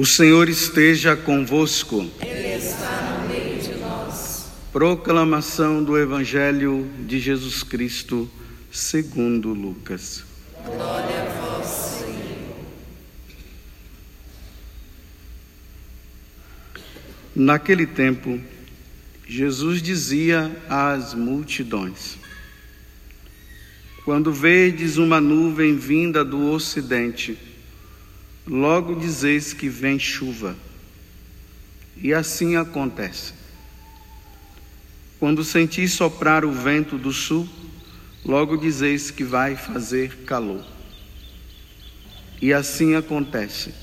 O Senhor esteja convosco. Ele está no meio de nós. Proclamação do Evangelho de Jesus Cristo, segundo Lucas. Glória a vós, Senhor. Naquele tempo, Jesus dizia às multidões: Quando vedes uma nuvem vinda do ocidente, logo dizeis que vem chuva. E assim acontece. Quando sentis soprar o vento do sul, logo dizeis que vai fazer calor. E assim acontece.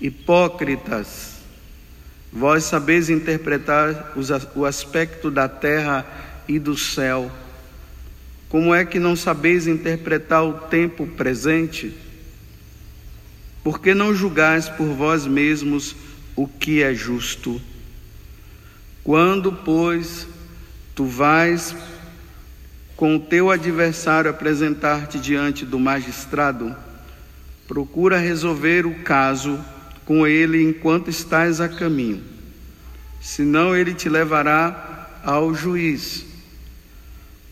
Hipócritas, vós sabeis interpretar o aspecto da terra e do céu. Como é que não sabeis interpretar o tempo presente? Por que não julgais por vós mesmos o que é justo? Quando, pois, tu vais com o teu adversário apresentar-te diante do magistrado, procura resolver o caso com ele enquanto estás a caminho. Senão ele te levará ao juiz.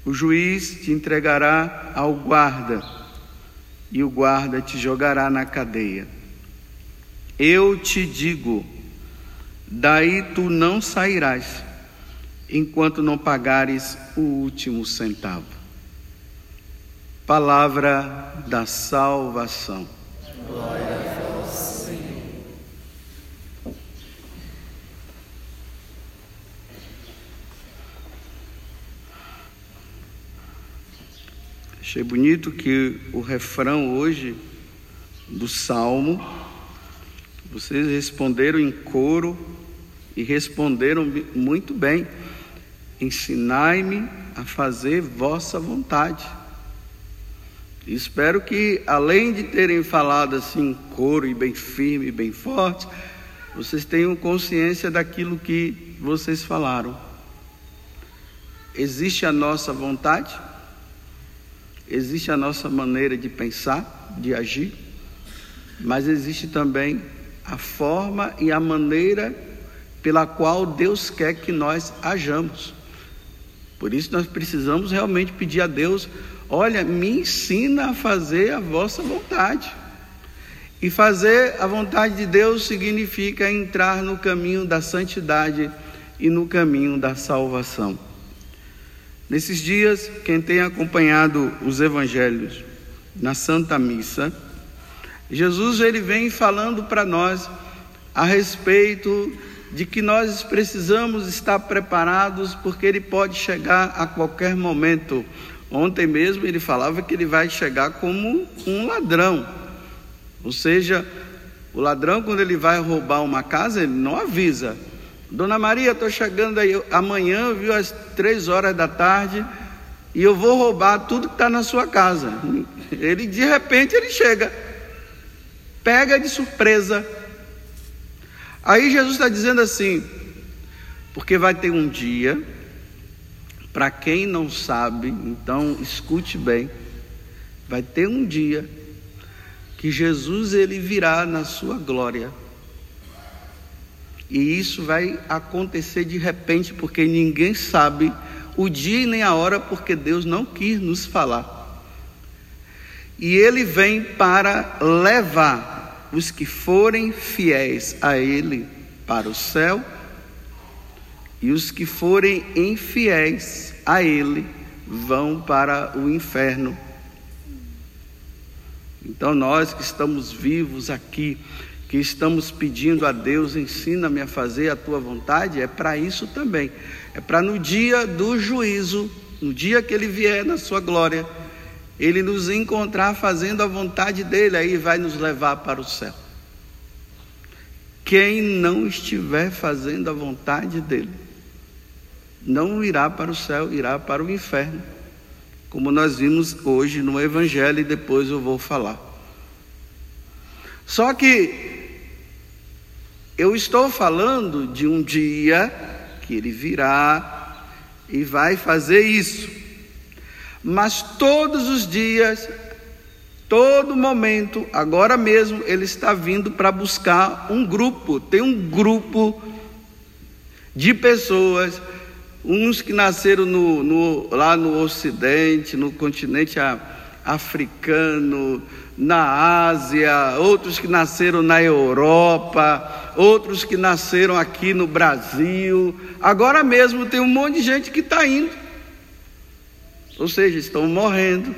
O juiz te entregará ao guarda e o guarda te jogará na cadeia. Eu te digo, daí tu não sairás, enquanto não pagares o último centavo. Palavra da salvação. Glória a vós, Achei bonito que o refrão hoje do salmo, vocês responderam em coro e responderam muito bem. Ensinai-me a fazer vossa vontade. Espero que, além de terem falado assim em coro e bem firme, bem forte, vocês tenham consciência daquilo que vocês falaram. Existe a nossa vontade? Existe a nossa maneira de pensar, de agir, mas existe também a forma e a maneira pela qual Deus quer que nós hajamos. Por isso nós precisamos realmente pedir a Deus: olha, me ensina a fazer a vossa vontade. E fazer a vontade de Deus significa entrar no caminho da santidade e no caminho da salvação. Nesses dias, quem tem acompanhado os evangelhos na Santa Missa, Jesus ele vem falando para nós a respeito de que nós precisamos estar preparados porque ele pode chegar a qualquer momento. Ontem mesmo ele falava que ele vai chegar como um ladrão. Ou seja, o ladrão quando ele vai roubar uma casa, ele não avisa. Dona Maria, estou chegando aí amanhã, viu, às três horas da tarde, e eu vou roubar tudo que está na sua casa. Ele, de repente, ele chega, pega de surpresa. Aí Jesus está dizendo assim, porque vai ter um dia, para quem não sabe, então escute bem, vai ter um dia que Jesus ele virá na sua glória e isso vai acontecer de repente, porque ninguém sabe o dia nem a hora, porque Deus não quis nos falar. E Ele vem para levar os que forem fiéis a Ele para o céu, e os que forem infiéis a Ele vão para o inferno. Então, nós que estamos vivos aqui, que estamos pedindo a Deus, ensina-me a fazer a tua vontade, é para isso também. É para no dia do juízo, no dia que ele vier na sua glória, ele nos encontrar fazendo a vontade dele, aí vai nos levar para o céu. Quem não estiver fazendo a vontade dele, não irá para o céu, irá para o inferno. Como nós vimos hoje no Evangelho, e depois eu vou falar. Só que eu estou falando de um dia que ele virá e vai fazer isso. Mas todos os dias Todo momento, agora mesmo, ele está vindo para buscar um grupo. Tem um grupo de pessoas, uns que nasceram no, no, lá no Ocidente, no continente africano, na Ásia, outros que nasceram na Europa, outros que nasceram aqui no Brasil. Agora mesmo tem um monte de gente que está indo, ou seja, estão morrendo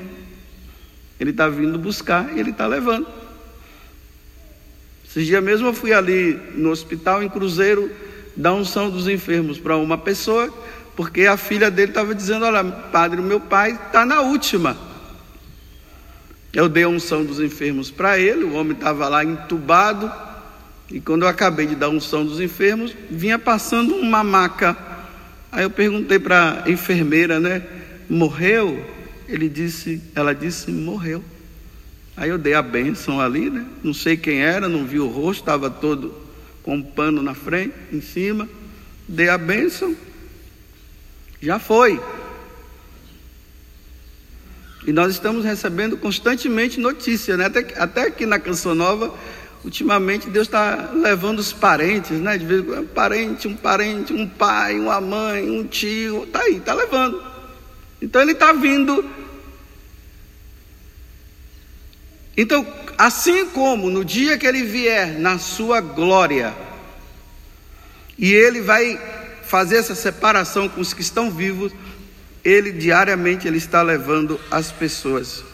ele está vindo buscar e ele está levando. Esses dias mesmo eu fui ali no hospital em Cruzeiro dar unção dos enfermos para uma pessoa, porque a filha dele estava dizendo: Olha, padre, meu pai está na última. Eu dei a unção dos enfermos para ele, o homem estava lá entubado, e quando eu acabei de dar a unção dos enfermos, vinha passando uma maca. Aí eu perguntei para a enfermeira, né? Morreu? Ele disse, ela disse, morreu. Aí eu dei a bênção ali, né? Não sei quem era, não vi o rosto, estava todo com um pano na frente, em cima. Dei a bênção. Já foi. E nós estamos recebendo constantemente notícias, né? Até, até aqui na Canção Nova, ultimamente Deus está levando os parentes, né? De vez em quando, um parente, um parente, um pai, uma mãe, um tio, tá aí, tá levando. Então ele está vindo. Então, assim como no dia que ele vier na sua glória, e ele vai fazer essa separação com os que estão vivos, ele diariamente ele está levando as pessoas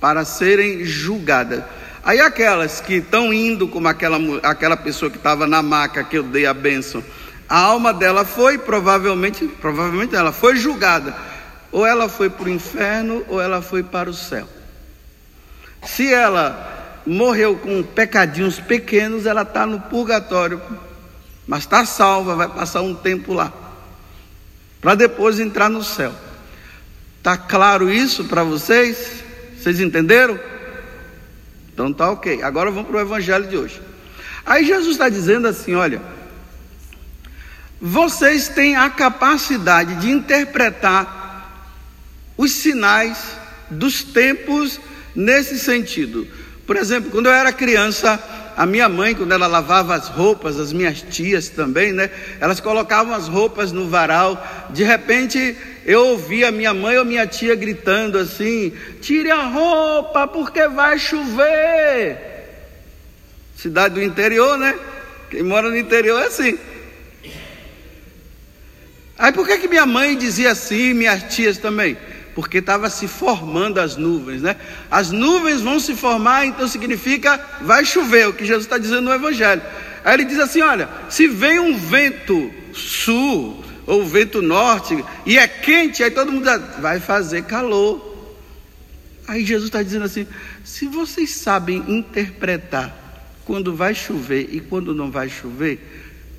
para serem julgadas. Aí aquelas que estão indo como aquela, aquela pessoa que estava na maca que eu dei a bênção, a alma dela foi provavelmente, provavelmente ela foi julgada ou ela foi para o inferno ou ela foi para o céu. Se ela morreu com pecadinhos pequenos, ela está no purgatório, mas está salva, vai passar um tempo lá, para depois entrar no céu. Está claro isso para vocês? Vocês entenderam? Então tá ok. Agora vamos para o evangelho de hoje. Aí Jesus está dizendo assim: olha, vocês têm a capacidade de interpretar os sinais dos tempos nesse sentido. Por exemplo, quando eu era criança, a minha mãe, quando ela lavava as roupas, as minhas tias também, né? Elas colocavam as roupas no varal. De repente, eu ouvia minha mãe ou minha tia gritando assim: tire a roupa porque vai chover. Cidade do interior, né? Quem mora no interior é assim. Aí por que, que minha mãe dizia assim, minhas tias também? porque estava se formando as nuvens, né? As nuvens vão se formar, então significa vai chover, o que Jesus está dizendo no Evangelho. Aí ele diz assim: olha, se vem um vento sul ou vento norte e é quente, aí todo mundo vai fazer calor. Aí Jesus está dizendo assim: se vocês sabem interpretar quando vai chover e quando não vai chover,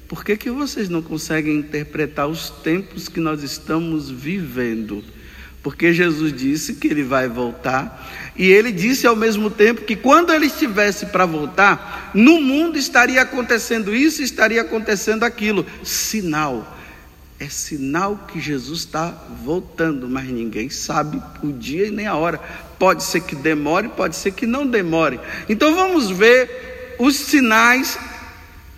por que, que vocês não conseguem interpretar os tempos que nós estamos vivendo? Porque Jesus disse que ele vai voltar, e ele disse ao mesmo tempo que quando ele estivesse para voltar, no mundo estaria acontecendo isso, estaria acontecendo aquilo. Sinal. É sinal que Jesus está voltando, mas ninguém sabe o dia nem a hora. Pode ser que demore, pode ser que não demore. Então vamos ver os sinais,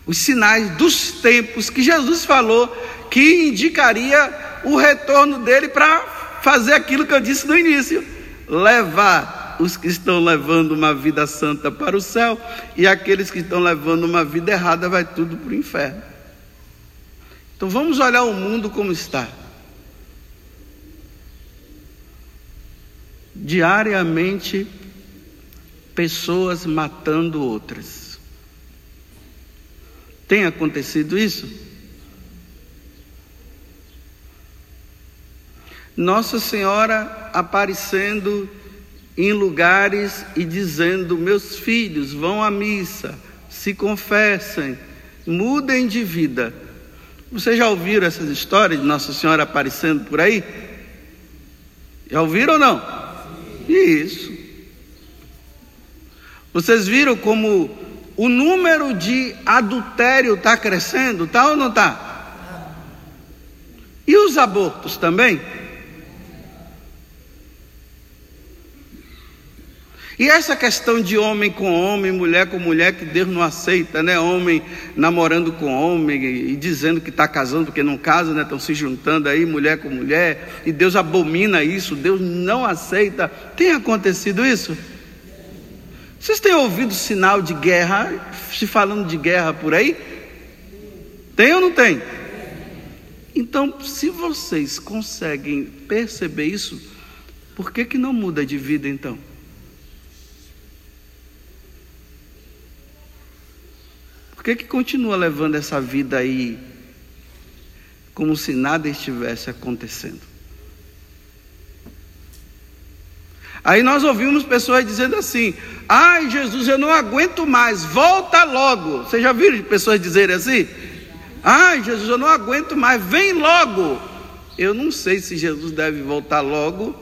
os sinais dos tempos que Jesus falou que indicaria o retorno dele para fazer aquilo que eu disse no início: levar os que estão levando uma vida santa para o céu e aqueles que estão levando uma vida errada vai tudo para o inferno. Então vamos olhar o mundo como está. Diariamente, pessoas matando outras. Tem acontecido isso? Nossa Senhora aparecendo em lugares e dizendo: Meus filhos, vão à missa, se confessem, mudem de vida. Vocês já ouviram essas histórias de Nossa Senhora aparecendo por aí? Já ouviram ou não? Isso. Vocês viram como o número de adultério está crescendo, tá ou não está? E os abortos também? E essa questão de homem com homem, mulher com mulher, que Deus não aceita, né? Homem namorando com homem e dizendo que está casando porque não casa, né? Estão se juntando aí, mulher com mulher, e Deus abomina isso, Deus não aceita. Tem acontecido isso? Vocês têm ouvido sinal de guerra, se falando de guerra por aí? Tem ou não tem? Então, se vocês conseguem perceber isso, por que, que não muda de vida então? Por que, que continua levando essa vida aí como se nada estivesse acontecendo? Aí nós ouvimos pessoas dizendo assim: Ai, Jesus, eu não aguento mais, volta logo. Vocês já viram pessoas dizerem assim? Ai, Jesus, eu não aguento mais, vem logo. Eu não sei se Jesus deve voltar logo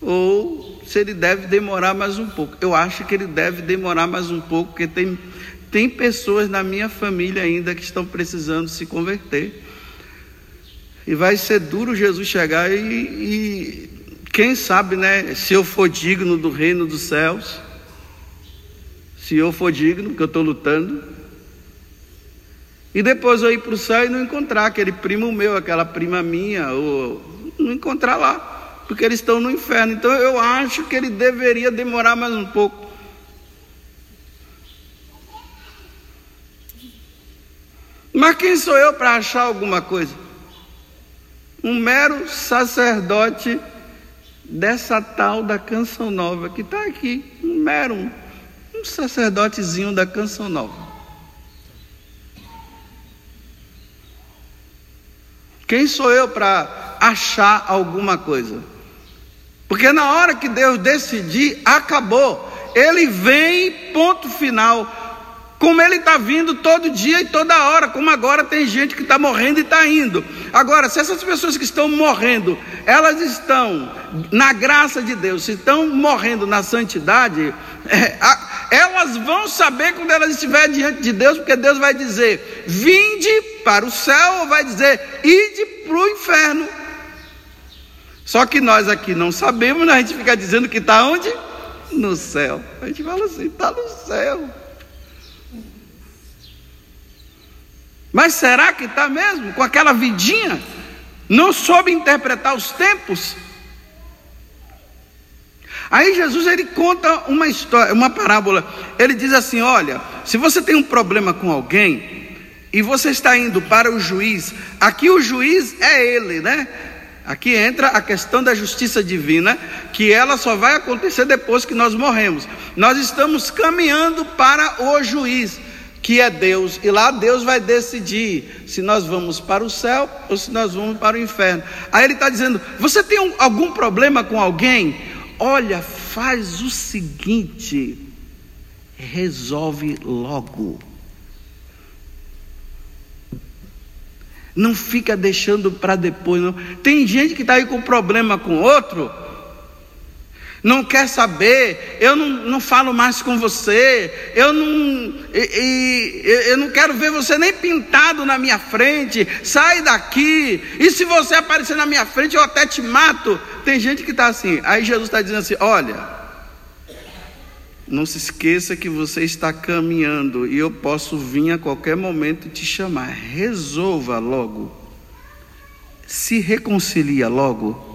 ou se ele deve demorar mais um pouco. Eu acho que ele deve demorar mais um pouco, porque tem tem pessoas na minha família ainda que estão precisando se converter. E vai ser duro Jesus chegar e, e quem sabe, né? Se eu for digno do reino dos céus, se eu for digno, que eu estou lutando, e depois eu ir para o céu e não encontrar aquele primo meu, aquela prima minha, ou não encontrar lá, porque eles estão no inferno. Então eu acho que ele deveria demorar mais um pouco. Mas quem sou eu para achar alguma coisa? Um mero sacerdote dessa tal da canção nova que está aqui, um mero, um, sacerdotezinho da canção nova. Quem sou eu para achar alguma coisa? Porque na hora que Deus decidir, acabou. Ele vem, ponto final como ele está vindo todo dia e toda hora, como agora tem gente que está morrendo e está indo. Agora, se essas pessoas que estão morrendo, elas estão na graça de Deus, se estão morrendo na santidade, é, a, elas vão saber quando elas estiverem diante de Deus, porque Deus vai dizer: vinde para o céu, ou vai dizer: ide para o inferno. Só que nós aqui não sabemos, né? a gente fica dizendo que está onde? No céu. A gente fala assim: está no céu. Mas será que está mesmo? Com aquela vidinha? Não soube interpretar os tempos? Aí Jesus ele conta uma história, uma parábola. Ele diz assim: Olha, se você tem um problema com alguém e você está indo para o juiz, aqui o juiz é ele, né? Aqui entra a questão da justiça divina, que ela só vai acontecer depois que nós morremos. Nós estamos caminhando para o juiz que é Deus, e lá Deus vai decidir se nós vamos para o céu ou se nós vamos para o inferno. Aí ele está dizendo: você tem um, algum problema com alguém? Olha, faz o seguinte, resolve logo. Não fica deixando para depois, não. Tem gente que está aí com problema com outro não quer saber, eu não, não falo mais com você, eu não, e, e, eu não quero ver você nem pintado na minha frente, sai daqui, e se você aparecer na minha frente eu até te mato. Tem gente que está assim, aí Jesus está dizendo assim: olha, não se esqueça que você está caminhando e eu posso vir a qualquer momento te chamar, resolva logo, se reconcilia logo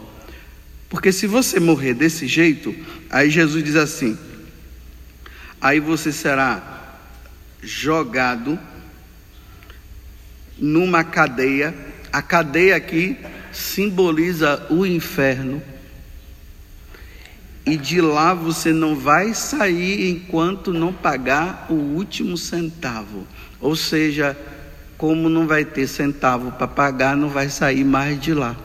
porque se você morrer desse jeito, aí Jesus diz assim: aí você será jogado numa cadeia. A cadeia aqui simboliza o inferno. E de lá você não vai sair enquanto não pagar o último centavo. Ou seja, como não vai ter centavo para pagar, não vai sair mais de lá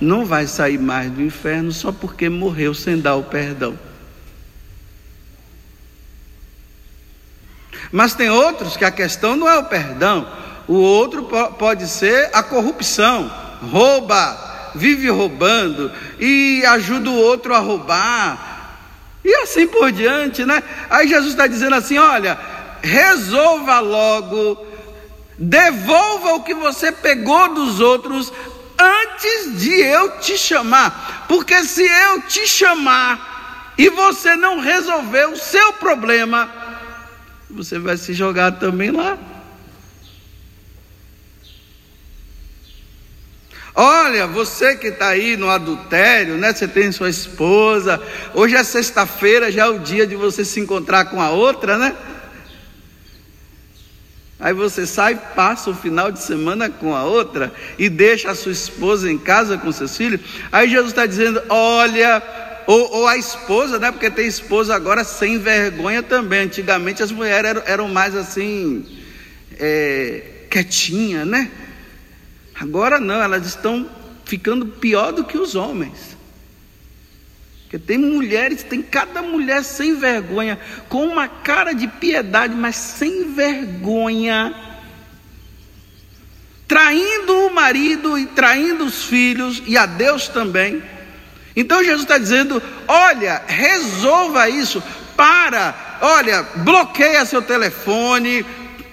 não vai sair mais do inferno só porque morreu sem dar o perdão. Mas tem outros que a questão não é o perdão, o outro pode ser a corrupção, rouba, vive roubando e ajuda o outro a roubar, e assim por diante, né? Aí Jesus está dizendo assim: olha, resolva logo, devolva o que você pegou dos outros antes de eu te chamar, porque se eu te chamar, e você não resolver o seu problema, você vai se jogar também lá. Olha, você que está aí no adultério, né? Você tem sua esposa. Hoje é sexta-feira, já é o dia de você se encontrar com a outra, né? Aí você sai, passa o final de semana com a outra e deixa a sua esposa em casa com seus filhos. Aí Jesus está dizendo: olha, ou, ou, a esposa, né? Porque tem esposa agora sem vergonha também. Antigamente as mulheres eram, eram mais assim, é, quietinha, né? Agora não, elas estão ficando pior do que os homens. Porque tem mulheres, tem cada mulher sem vergonha, com uma cara de piedade, mas sem vergonha, traindo o marido e traindo os filhos e a Deus também. Então Jesus está dizendo: olha, resolva isso, para, olha, bloqueia seu telefone,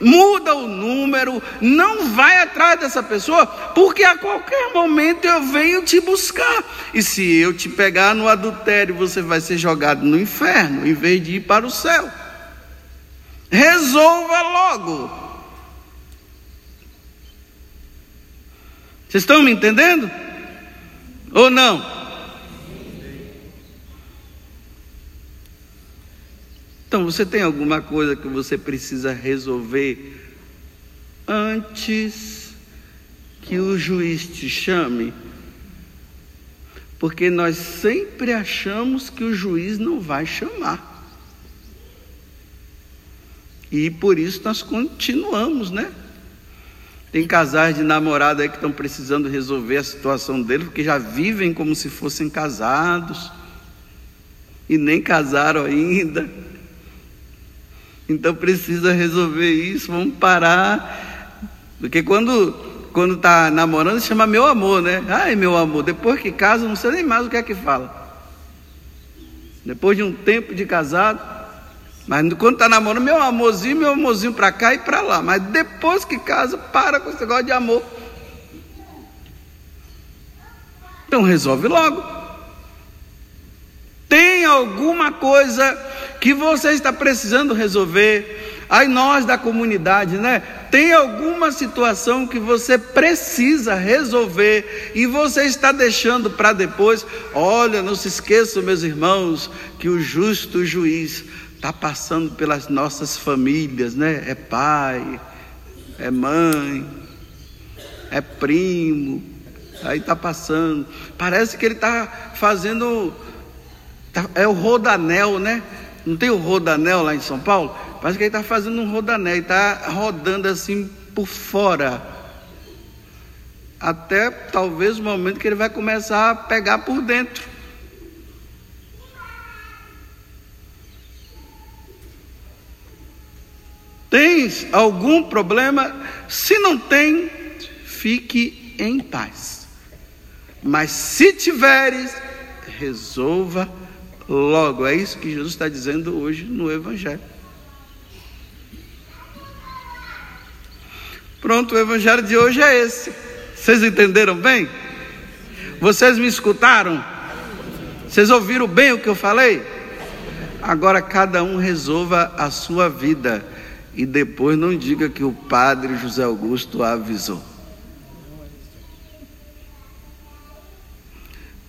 muda o número, não vai atrás dessa pessoa, porque a qualquer momento eu venho te buscar. E se eu te pegar no adultério, você vai ser jogado no inferno, em vez de ir para o céu. Resolva logo. Vocês estão me entendendo? Ou não? Então, você tem alguma coisa que você precisa resolver antes que o juiz te chame? Porque nós sempre achamos que o juiz não vai chamar. E por isso nós continuamos, né? Tem casais de namorada aí que estão precisando resolver a situação deles, porque já vivem como se fossem casados e nem casaram ainda. Então precisa resolver isso, vamos parar. Porque quando quando está namorando, chama meu amor, né? Ai, meu amor, depois que casa, não sei nem mais o que é que fala. Depois de um tempo de casado, mas quando está namorando, meu amorzinho, meu amorzinho para cá e para lá. Mas depois que casa, para com esse negócio de amor. Então resolve logo. Tem alguma coisa que você está precisando resolver. Aí nós da comunidade, né? Tem alguma situação que você precisa resolver e você está deixando para depois. Olha, não se esqueçam, meus irmãos, que o justo juiz está passando pelas nossas famílias, né? É pai, é mãe, é primo, aí está passando. Parece que ele está fazendo, tá, é o rodanel, né? Não tem o rodanel lá em São Paulo? Parece que ele está fazendo um rodanel, está rodando assim por fora. Até talvez o momento que ele vai começar a pegar por dentro. Tens algum problema? Se não tem, fique em paz. Mas se tiveres, resolva logo. É isso que Jesus está dizendo hoje no Evangelho. Pronto, o Evangelho de hoje é esse. Vocês entenderam bem? Vocês me escutaram? Vocês ouviram bem o que eu falei? Agora cada um resolva a sua vida e depois não diga que o padre José Augusto avisou.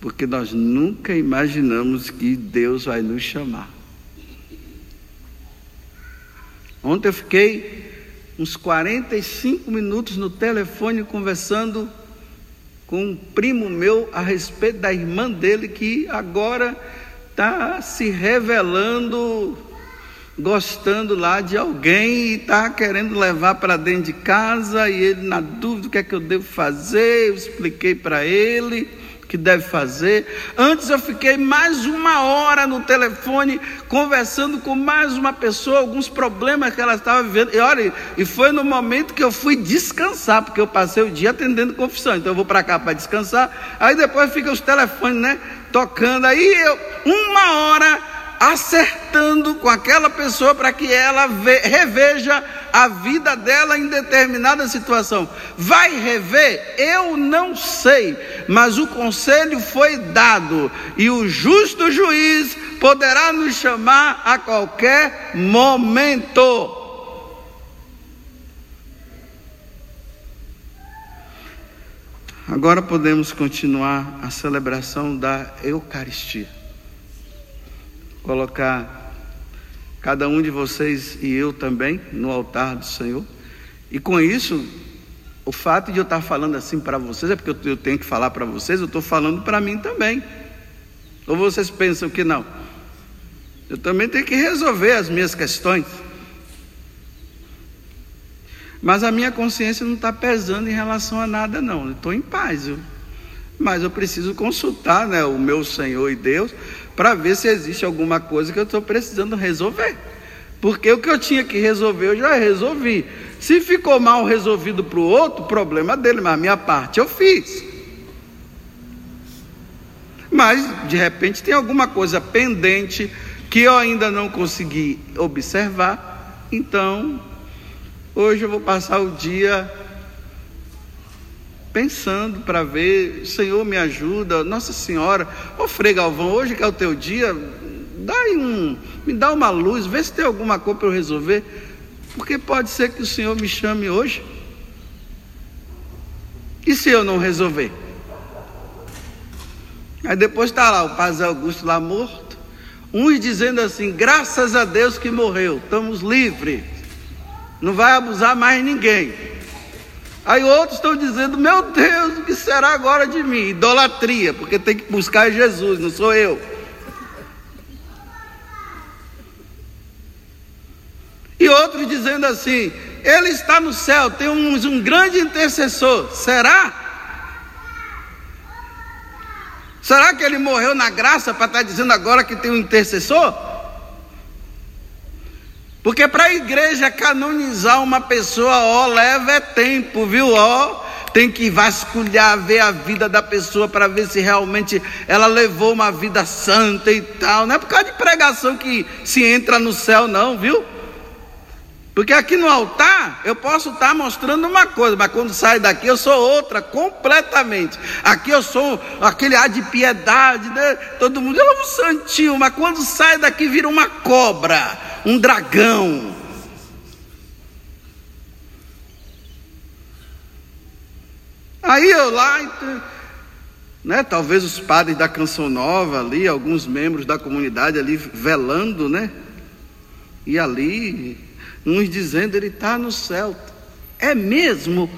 Porque nós nunca imaginamos que Deus vai nos chamar. Ontem eu fiquei uns 45 minutos no telefone conversando com um primo meu a respeito da irmã dele que agora está se revelando, gostando lá de alguém e está querendo levar para dentro de casa e ele na dúvida o que é que eu devo fazer, eu expliquei para ele que deve fazer. Antes eu fiquei mais uma hora no telefone conversando com mais uma pessoa, alguns problemas que ela estava vivendo. E olha, e foi no momento que eu fui descansar, porque eu passei o dia atendendo confissão. Então eu vou para cá para descansar. Aí depois fica os telefones, né, tocando. Aí eu uma hora acertando com aquela pessoa para que ela ve, reveja a vida dela em determinada situação. Vai rever? Eu não sei, mas o conselho foi dado e o justo juiz poderá nos chamar a qualquer momento. Agora podemos continuar a celebração da Eucaristia. Colocar cada um de vocês e eu também no altar do Senhor. E com isso, o fato de eu estar falando assim para vocês é porque eu tenho que falar para vocês, eu estou falando para mim também. Ou vocês pensam que não? Eu também tenho que resolver as minhas questões. Mas a minha consciência não está pesando em relação a nada, não. Estou em paz. Eu. Mas eu preciso consultar né, o meu Senhor e Deus para ver se existe alguma coisa que eu estou precisando resolver. Porque o que eu tinha que resolver, eu já resolvi. Se ficou mal resolvido para o outro, problema dele, mas a minha parte eu fiz. Mas, de repente, tem alguma coisa pendente que eu ainda não consegui observar, então Hoje eu vou passar o dia pensando para ver, Senhor me ajuda, Nossa Senhora, ô Frei Galvão, hoje que é o teu dia, dá um, me dá uma luz, vê se tem alguma coisa para eu resolver, porque pode ser que o Senhor me chame hoje. E se eu não resolver? Aí depois está lá o Paz Augusto lá morto, uns dizendo assim, graças a Deus que morreu, estamos livres não vai abusar mais ninguém. Aí outros estão dizendo: Meu Deus, o que será agora de mim? Idolatria, porque tem que buscar Jesus, não sou eu. E outros dizendo assim: Ele está no céu, tem um, um grande intercessor. Será? Será que ele morreu na graça para estar dizendo agora que tem um intercessor? Porque para a igreja canonizar uma pessoa, ó, leva é tempo, viu? Ó, tem que vasculhar, ver a vida da pessoa para ver se realmente ela levou uma vida santa e tal. Não é por causa de pregação que se entra no céu, não, viu? Porque aqui no altar eu posso estar mostrando uma coisa, mas quando sai daqui eu sou outra completamente. Aqui eu sou aquele ar de piedade, né? Todo mundo é um santinho, mas quando sai daqui vira uma cobra um dragão. Aí eu lá, né, talvez os padres da Canção Nova ali, alguns membros da comunidade ali velando, né? E ali, uns dizendo, ele está no céu. É mesmo?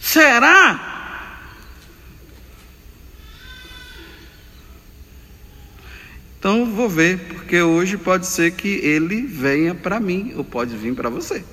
Será? Então vou ver, porque hoje pode ser que ele venha para mim, ou pode vir para você.